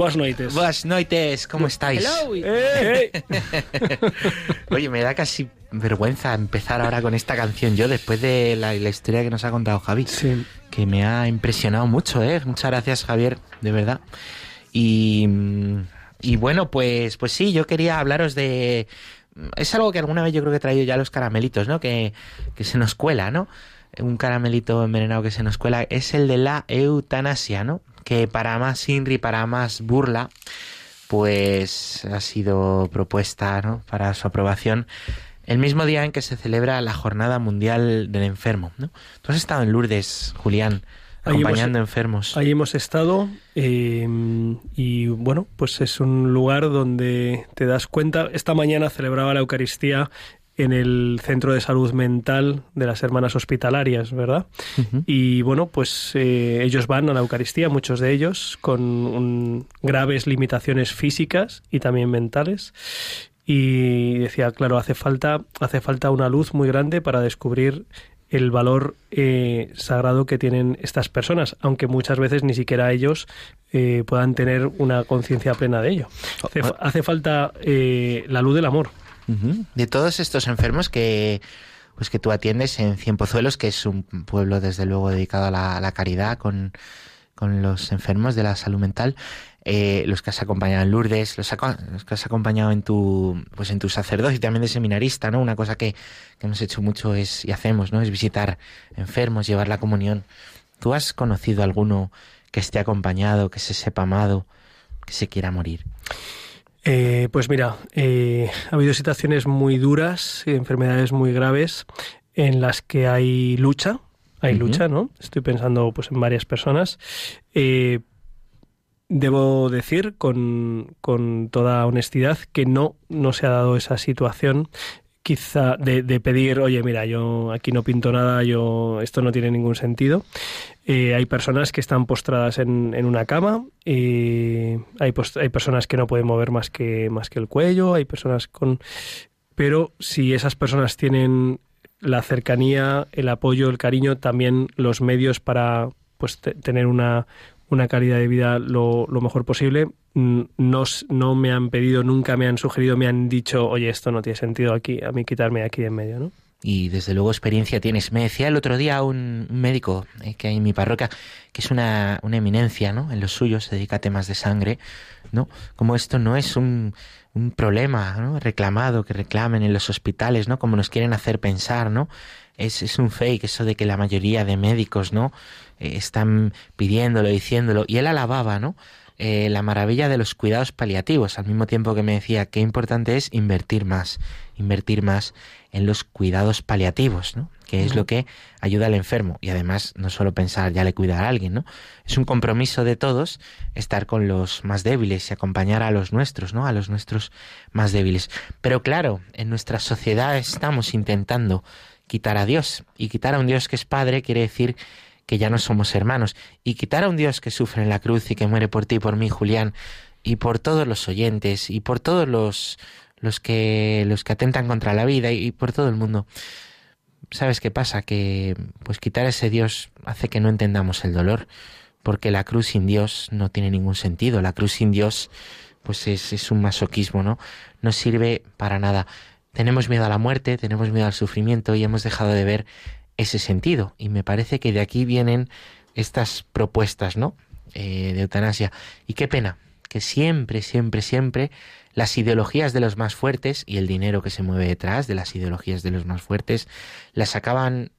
buenas noites. ¿cómo estáis? Eh, eh. (laughs) Oye, me da casi vergüenza empezar ahora con esta canción yo después de la, la historia que nos ha contado Javi. Sí. Que me ha impresionado mucho, ¿eh? Muchas gracias, Javier, de verdad. Y, y bueno, pues, pues sí, yo quería hablaros de... Es algo que alguna vez yo creo que he traído ya los caramelitos, ¿no? Que, que se nos cuela, ¿no? un caramelito envenenado que se nos cuela, es el de la eutanasia, ¿no? Que para más INRI, para más burla, pues ha sido propuesta, ¿no? Para su aprobación el mismo día en que se celebra la Jornada Mundial del Enfermo, ¿no? Tú has estado en Lourdes, Julián, acompañando hemos, enfermos. Ahí hemos estado eh, y bueno, pues es un lugar donde te das cuenta. Esta mañana celebraba la Eucaristía en el Centro de Salud Mental de las Hermanas Hospitalarias, ¿verdad? Y bueno, pues eh, ellos van a la Eucaristía, muchos de ellos, con un- graves limitaciones físicas y también mentales. Y decía, claro, hace falta, hace falta una luz muy grande para descubrir el valor eh, sagrado que tienen estas personas, aunque muchas veces ni siquiera ellos eh, puedan tener una conciencia plena de ello. Hace, hace falta eh, la luz del amor. De todos estos enfermos que pues que tú atiendes en Cienpozuelos, que es un pueblo desde luego dedicado a la, caridad con, con los enfermos de la salud mental, eh, los que has acompañado en Lourdes, los, los que has acompañado en tu pues en tu sacerdocio y también de seminarista, ¿no? Una cosa que, que hemos hecho mucho es y hacemos, ¿no? Es visitar enfermos, llevar la comunión. ¿Tú has conocido alguno que esté acompañado, que se sepa amado, que se quiera morir? Eh, pues mira, eh, ha habido situaciones muy duras, enfermedades muy graves, en las que hay lucha, hay lucha, ¿no? Estoy pensando pues en varias personas. Eh, debo decir con, con toda honestidad que no, no se ha dado esa situación quizá de, de pedir, oye, mira, yo aquí no pinto nada, yo esto no tiene ningún sentido. Eh, hay personas que están postradas en, en una cama, eh, hay, hay personas que no pueden mover más que, más que el cuello, hay personas con... Pero si esas personas tienen la cercanía, el apoyo, el cariño, también los medios para pues te- tener una, una calidad de vida lo, lo mejor posible. Mm, No, no me han pedido, nunca me han sugerido, me han dicho, oye, esto no tiene sentido aquí, a mí quitarme aquí en medio, ¿no? Y desde luego experiencia tienes. Me decía el otro día un, médico eh, que hay en mi parroquia, que es una, una eminencia, ¿no? En lo suyo, se dedica a temas de sangre, ¿no? Como esto no es un, un problema, ¿no? Reclamado, que reclamen en los hospitales, ¿no? Como nos quieren hacer pensar, ¿no? Es, es un fake eso de que la mayoría de médicos, ¿no? Eh, están pidiéndolo, diciéndolo. Y él alababa, ¿no? Eh, la maravilla de los cuidados paliativos, al mismo tiempo que me decía qué importante es invertir más, invertir más en los cuidados paliativos, ¿no? que es lo que ayuda al enfermo. Y además, no solo pensar ya le cuida a alguien, ¿no? Es un compromiso de todos estar con los más débiles y acompañar a los nuestros, ¿no? A los nuestros más débiles. Pero claro, en nuestra sociedad estamos intentando quitar a Dios. Y quitar a un Dios que es Padre quiere decir que ya no somos hermanos. Y quitar a un Dios que sufre en la cruz y que muere por ti y por mí, Julián, y por todos los oyentes y por todos los los que los que atentan contra la vida y, por todo el mundo. ¿Sabes qué pasa? Que pues quitar ese Dios hace que no entendamos el dolor, porque la cruz sin Dios no tiene ningún sentido. La cruz sin Dios pues es, es un masoquismo, ¿no? No sirve para nada. Tenemos miedo a la muerte, tenemos miedo al sufrimiento y hemos dejado de ver ese sentido. Y me parece que de aquí vienen estas propuestas, ¿no? Eh, de eutanasia. Y qué pena que siempre, siempre, siempre las ideologías de los más fuertes y el dinero que se mueve detrás de las ideologías de los más fuertes las acaban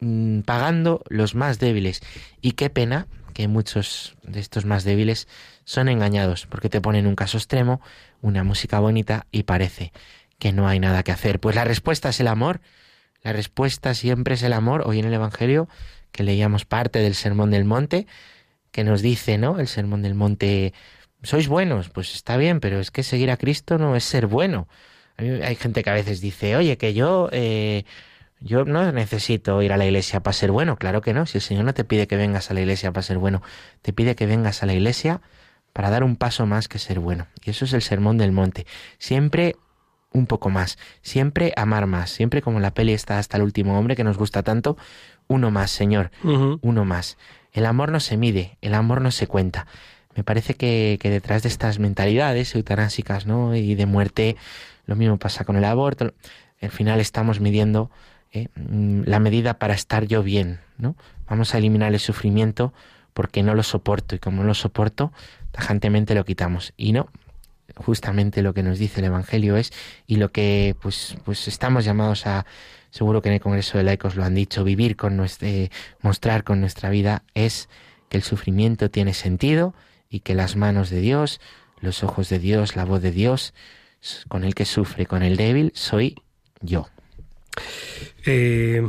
mm, pagando los más débiles. Y qué pena que muchos de estos más débiles son engañados porque te ponen un caso extremo, una música bonita y parece que no hay nada que hacer. Pues la respuesta es el amor. La respuesta siempre es el amor. Hoy en el Evangelio, que leíamos parte del Sermón del Monte, que nos dice, ¿no? El Sermón del Monte, sois buenos, pues está bien, pero es que seguir a Cristo no es ser bueno. hay gente que a veces dice, oye, que yo, eh, yo no necesito ir a la iglesia para ser bueno. Claro que no, si el Señor no te pide que vengas a la iglesia para ser bueno, te pide que vengas a la iglesia para dar un paso más que ser bueno. Y eso es el sermón del monte. Siempre un poco más, siempre amar más, siempre como la peli está hasta el último hombre que nos gusta tanto, uno más, Señor, uno más. El amor no se mide, el amor no se cuenta. Me parece que, detrás de estas mentalidades eutanásicas ¿no? y de muerte, lo mismo pasa con el aborto. Al final estamos midiendo eh, mm, la medida para estar yo bien. ¿no? Vamos a eliminar el sufrimiento porque no lo soporto y como no lo soporto, tajantemente lo quitamos. Y no, justamente lo que nos dice el Evangelio es y lo que pues, pues estamos llamados a seguro que en el Congreso de Laicos lo han dicho, vivir con nuestra, eh, mostrar con nuestra vida es que el sufrimiento tiene sentido y que las manos de Dios, los ojos de Dios, la voz de Dios, con el que sufre, con el débil, soy yo. Eh,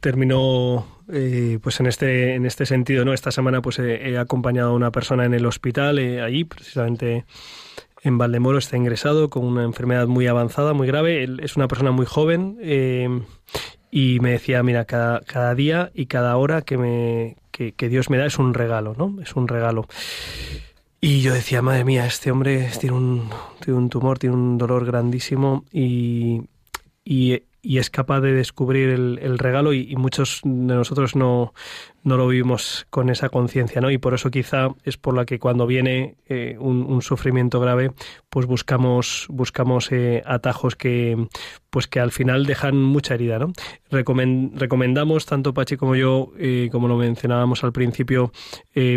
terminó eh, pues en este en este sentido no esta semana pues he, acompañado a una persona en el hospital allí precisamente en Valdemoro está ingresado con una enfermedad muy avanzada, muy grave. Él es una persona muy joven eh, y me decía, mira, cada, cada, día y cada hora que, me, que, Dios me da es un regalo, ¿no? Es un regalo. Y yo decía, madre mía, este hombre tiene un, tiene un tumor, tiene un dolor grandísimo y, y, es capaz de descubrir el, regalo y, muchos de nosotros no, no lo vivimos con esa conciencia, ¿no? Y por eso quizá es por la que cuando viene eh, un, sufrimiento grave, pues buscamos, buscamos eh, atajos que, pues que al final dejan mucha herida, ¿no? recomendamos, tanto Pachi como yo, eh, como lo mencionábamos al principio,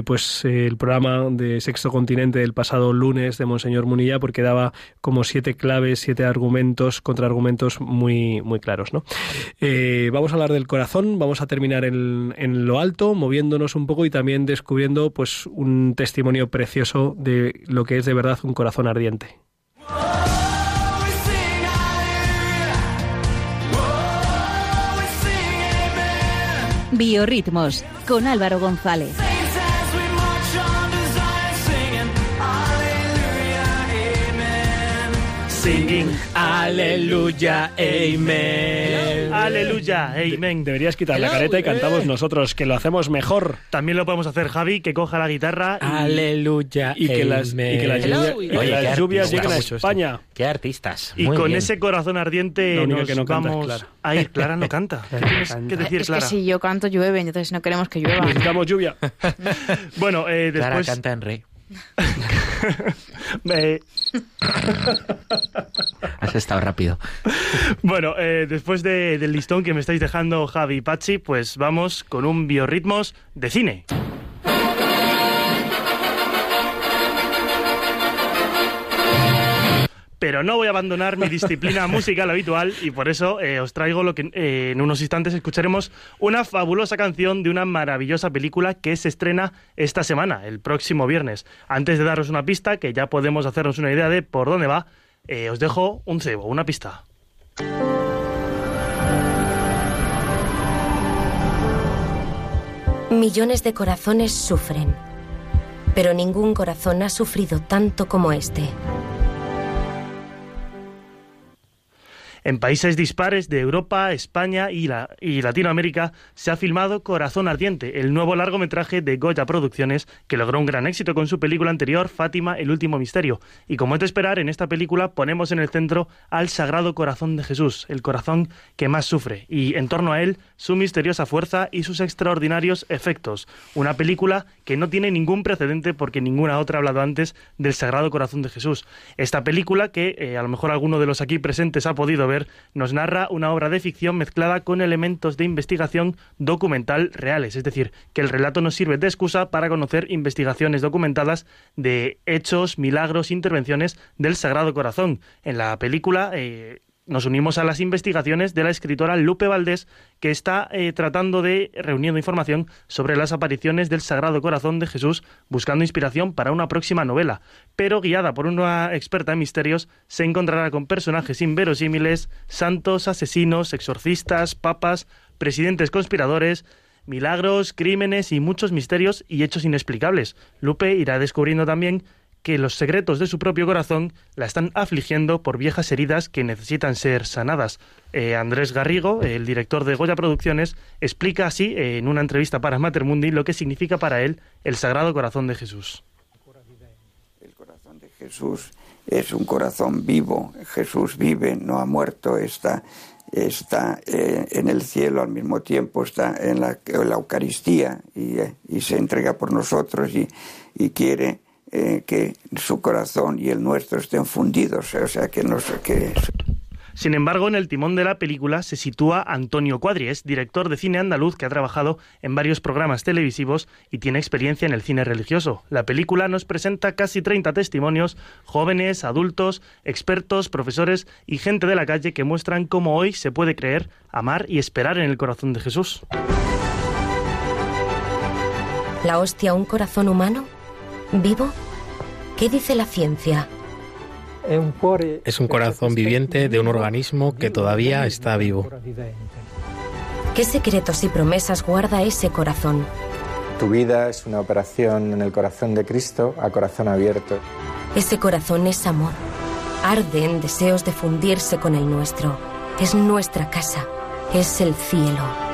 pues el programa de Sexto Continente del pasado lunes de Monseñor Munilla, porque daba como siete claves, siete argumentos, contraargumentos muy, muy claros, ¿no? vamos a hablar del corazón, vamos a terminar en, en lo alto moviéndonos un poco y también descubriendo pues un testimonio precioso de lo que es de verdad un corazón ardiente. Biorritmos con Álvaro González. Singing Aleluya, Amen. Aleluya, Amen. Deberías quitar la careta y cantamos nosotros, que lo hacemos mejor. También lo podemos hacer Javi, que coja la guitarra. Aleluya, y que las, y que las, lluvias lleguen a España. Qué artistas. y con ese corazón ardiente nos que no vamos Clara. a ir. Clara no canta. (laughs) ¿Qué decir, Clara? Es que si yo canto llueve, entonces no queremos que llueva. Necesitamos lluvia. bueno, eh, después... Clara canta en rey. (laughs) Has estado rápido. Bueno, eh, después del listón que me estáis dejando Javi y Pachi, pues vamos con un biorritmos de cine. Pero no voy a abandonar mi disciplina (laughs) musical habitual y por eso eh, os traigo lo que eh, en unos instantes escucharemos una fabulosa canción de una maravillosa película que se estrena esta semana, el próximo viernes. Antes de daros una pista, que ya podemos hacernos una idea de por dónde va, eh, os dejo un cebo, una pista. Millones de corazones sufren, pero ningún corazón ha sufrido tanto como este. En países dispares de Europa, España y, la, y Latinoamérica se ha filmado Corazón Ardiente, el nuevo largometraje de Goya Producciones que logró un gran éxito con su película anterior, Fátima, el último misterio. Y como es de esperar, en esta película ponemos en el centro al Sagrado Corazón de Jesús, el corazón que más sufre, y en torno a él su misteriosa fuerza y sus extraordinarios efectos. Una película que no tiene ningún precedente porque ninguna otra ha hablado antes del Sagrado Corazón de Jesús. Esta película, que eh, a lo mejor alguno de los aquí presentes ha podido ver, nos narra una obra de ficción mezclada con elementos de investigación documental reales, es decir, que el relato nos sirve de excusa para conocer investigaciones documentadas de hechos, milagros, intervenciones del Sagrado Corazón. En la película eh, nos unimos a las investigaciones de la escritora Lupe Valdés, que está eh, tratando de reuniendo información sobre las apariciones del Sagrado Corazón de Jesús, buscando inspiración para una próxima novela. Pero guiada por una experta en misterios, se encontrará con personajes inverosímiles, santos, asesinos, exorcistas, papas, presidentes conspiradores, milagros, crímenes y muchos misterios y hechos inexplicables. Lupe irá descubriendo también que los secretos de su propio corazón la están afligiendo por viejas heridas que necesitan ser sanadas. Eh, Andrés Garrigo, el director de Goya Producciones, explica así eh, en una entrevista para Matermundi lo que significa para él el Sagrado Corazón de Jesús. El corazón de Jesús es un corazón vivo. Jesús vive, no ha muerto, está, está eh, en el cielo al mismo tiempo, está en la, Eucaristía y, se entrega por nosotros y quiere eh, que su corazón y el nuestro estén fundidos, o sea, que, nos, que sin embargo, en el timón de la película se sitúa Antonio Cuadries, director de cine andaluz que ha trabajado en varios programas televisivos y tiene experiencia en el cine religioso. La película nos presenta casi 30 testimonios, jóvenes, adultos, expertos, profesores y gente de la calle que muestran cómo hoy se puede creer, amar y esperar en el corazón de Jesús. ¿La hostia un corazón humano? ¿Vivo? ¿Qué dice la ciencia? Es un corazón viviente de un organismo que todavía está vivo. ¿Qué secretos y promesas guarda ese corazón? Tu vida es una operación en el corazón de Cristo a corazón abierto. Ese corazón es amor. Arde en deseos de fundirse con el nuestro. Es nuestra casa. Es el cielo.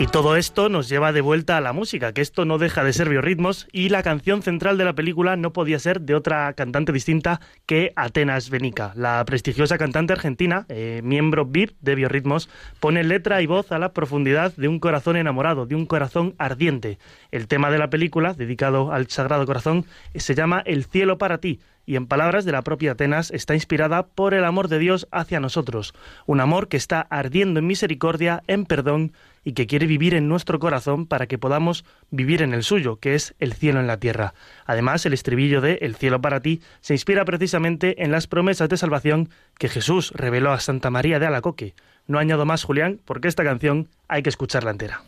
Y todo esto nos lleva de vuelta a la música, que esto no deja de ser biorritmos y la canción central de la película no podía ser de otra cantante distinta que Atenas Benica. La prestigiosa cantante argentina, eh, miembro VIP de biorritmos, pone letra y voz a la profundidad de un corazón enamorado, de un corazón ardiente. El tema de la película, dedicado al Sagrado Corazón, se llama El cielo para ti y en palabras de la propia Atenas está inspirada por el amor de Dios hacia nosotros, un amor que está ardiendo en misericordia, en perdón y que quiere vivir en nuestro corazón para que podamos vivir en el suyo, que es el cielo en la tierra. Además, el estribillo de El cielo para ti se inspira precisamente en las promesas de salvación que Jesús reveló a Santa María de Alacoque. No añado más, Julián, porque esta canción hay que escucharla entera.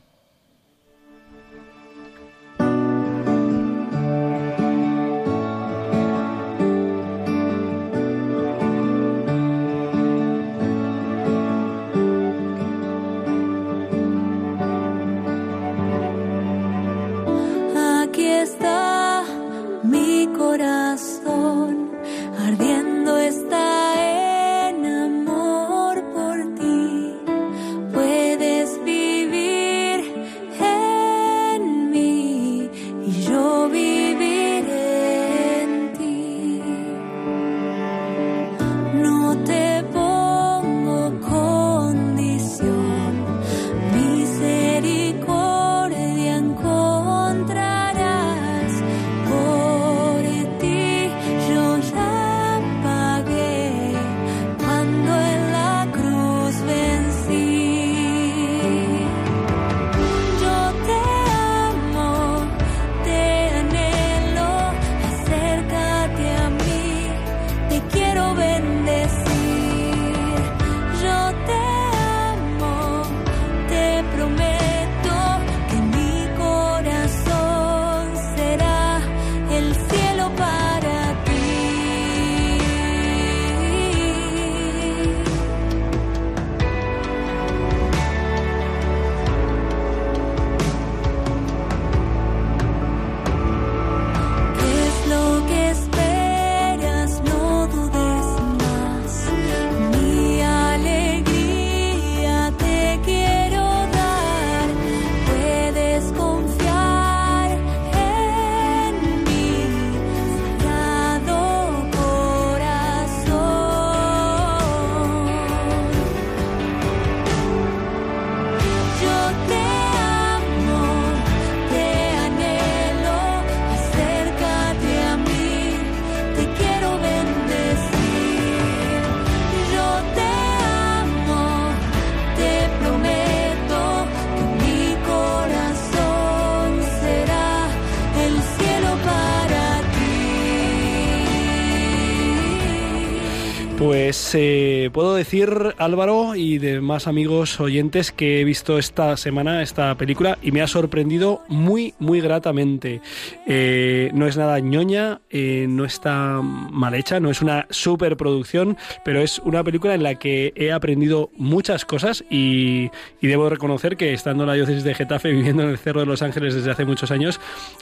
Pues puedo decir, Álvaro, y demás amigos oyentes, que he visto esta semana esta película y me ha sorprendido muy, muy gratamente. Eh, no es nada ñoña, eh, no está mal hecha, no es una superproducción, pero es una película en la que he aprendido muchas cosas y, y debo reconocer que estando en la diócesis de Getafe, (laughs) viviendo en el Cerro de los Ángeles desde hace muchos años,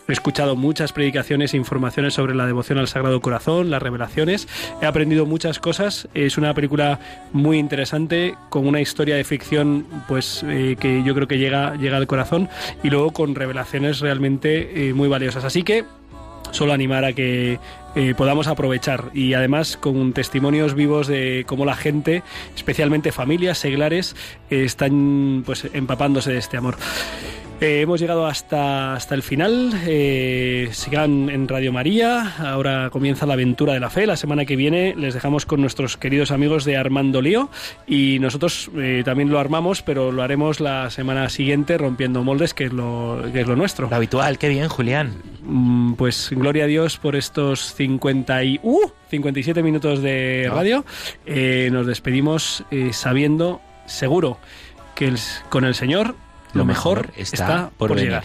he escuchado muchas predicaciones e informaciones sobre la devoción al Sagrado Corazón, las revelaciones, he aprendido muchas cosas es una película muy interesante con una historia de ficción pues eh, que yo creo que llega, llega al corazón y luego con revelaciones realmente eh, muy valiosas. Así que solo animar a que eh, podamos aprovechar y además con testimonios vivos de cómo la gente, especialmente familias, seglares, están pues empapándose de este amor. Eh, hemos llegado hasta, hasta el final. Eh, sigan en Radio María. Ahora comienza la aventura de la fe. La semana que viene les dejamos con nuestros queridos amigos de Armando Lío. Y nosotros eh, también lo armamos, pero lo haremos la semana siguiente rompiendo moldes, que es lo, que es lo nuestro. Lo habitual. Qué bien, Julián. Mm, pues gloria a Dios por estos 50 y, uh, 57 minutos de radio. nos despedimos sabiendo, seguro, que con el Señor lo, mejor, está, por, llegar.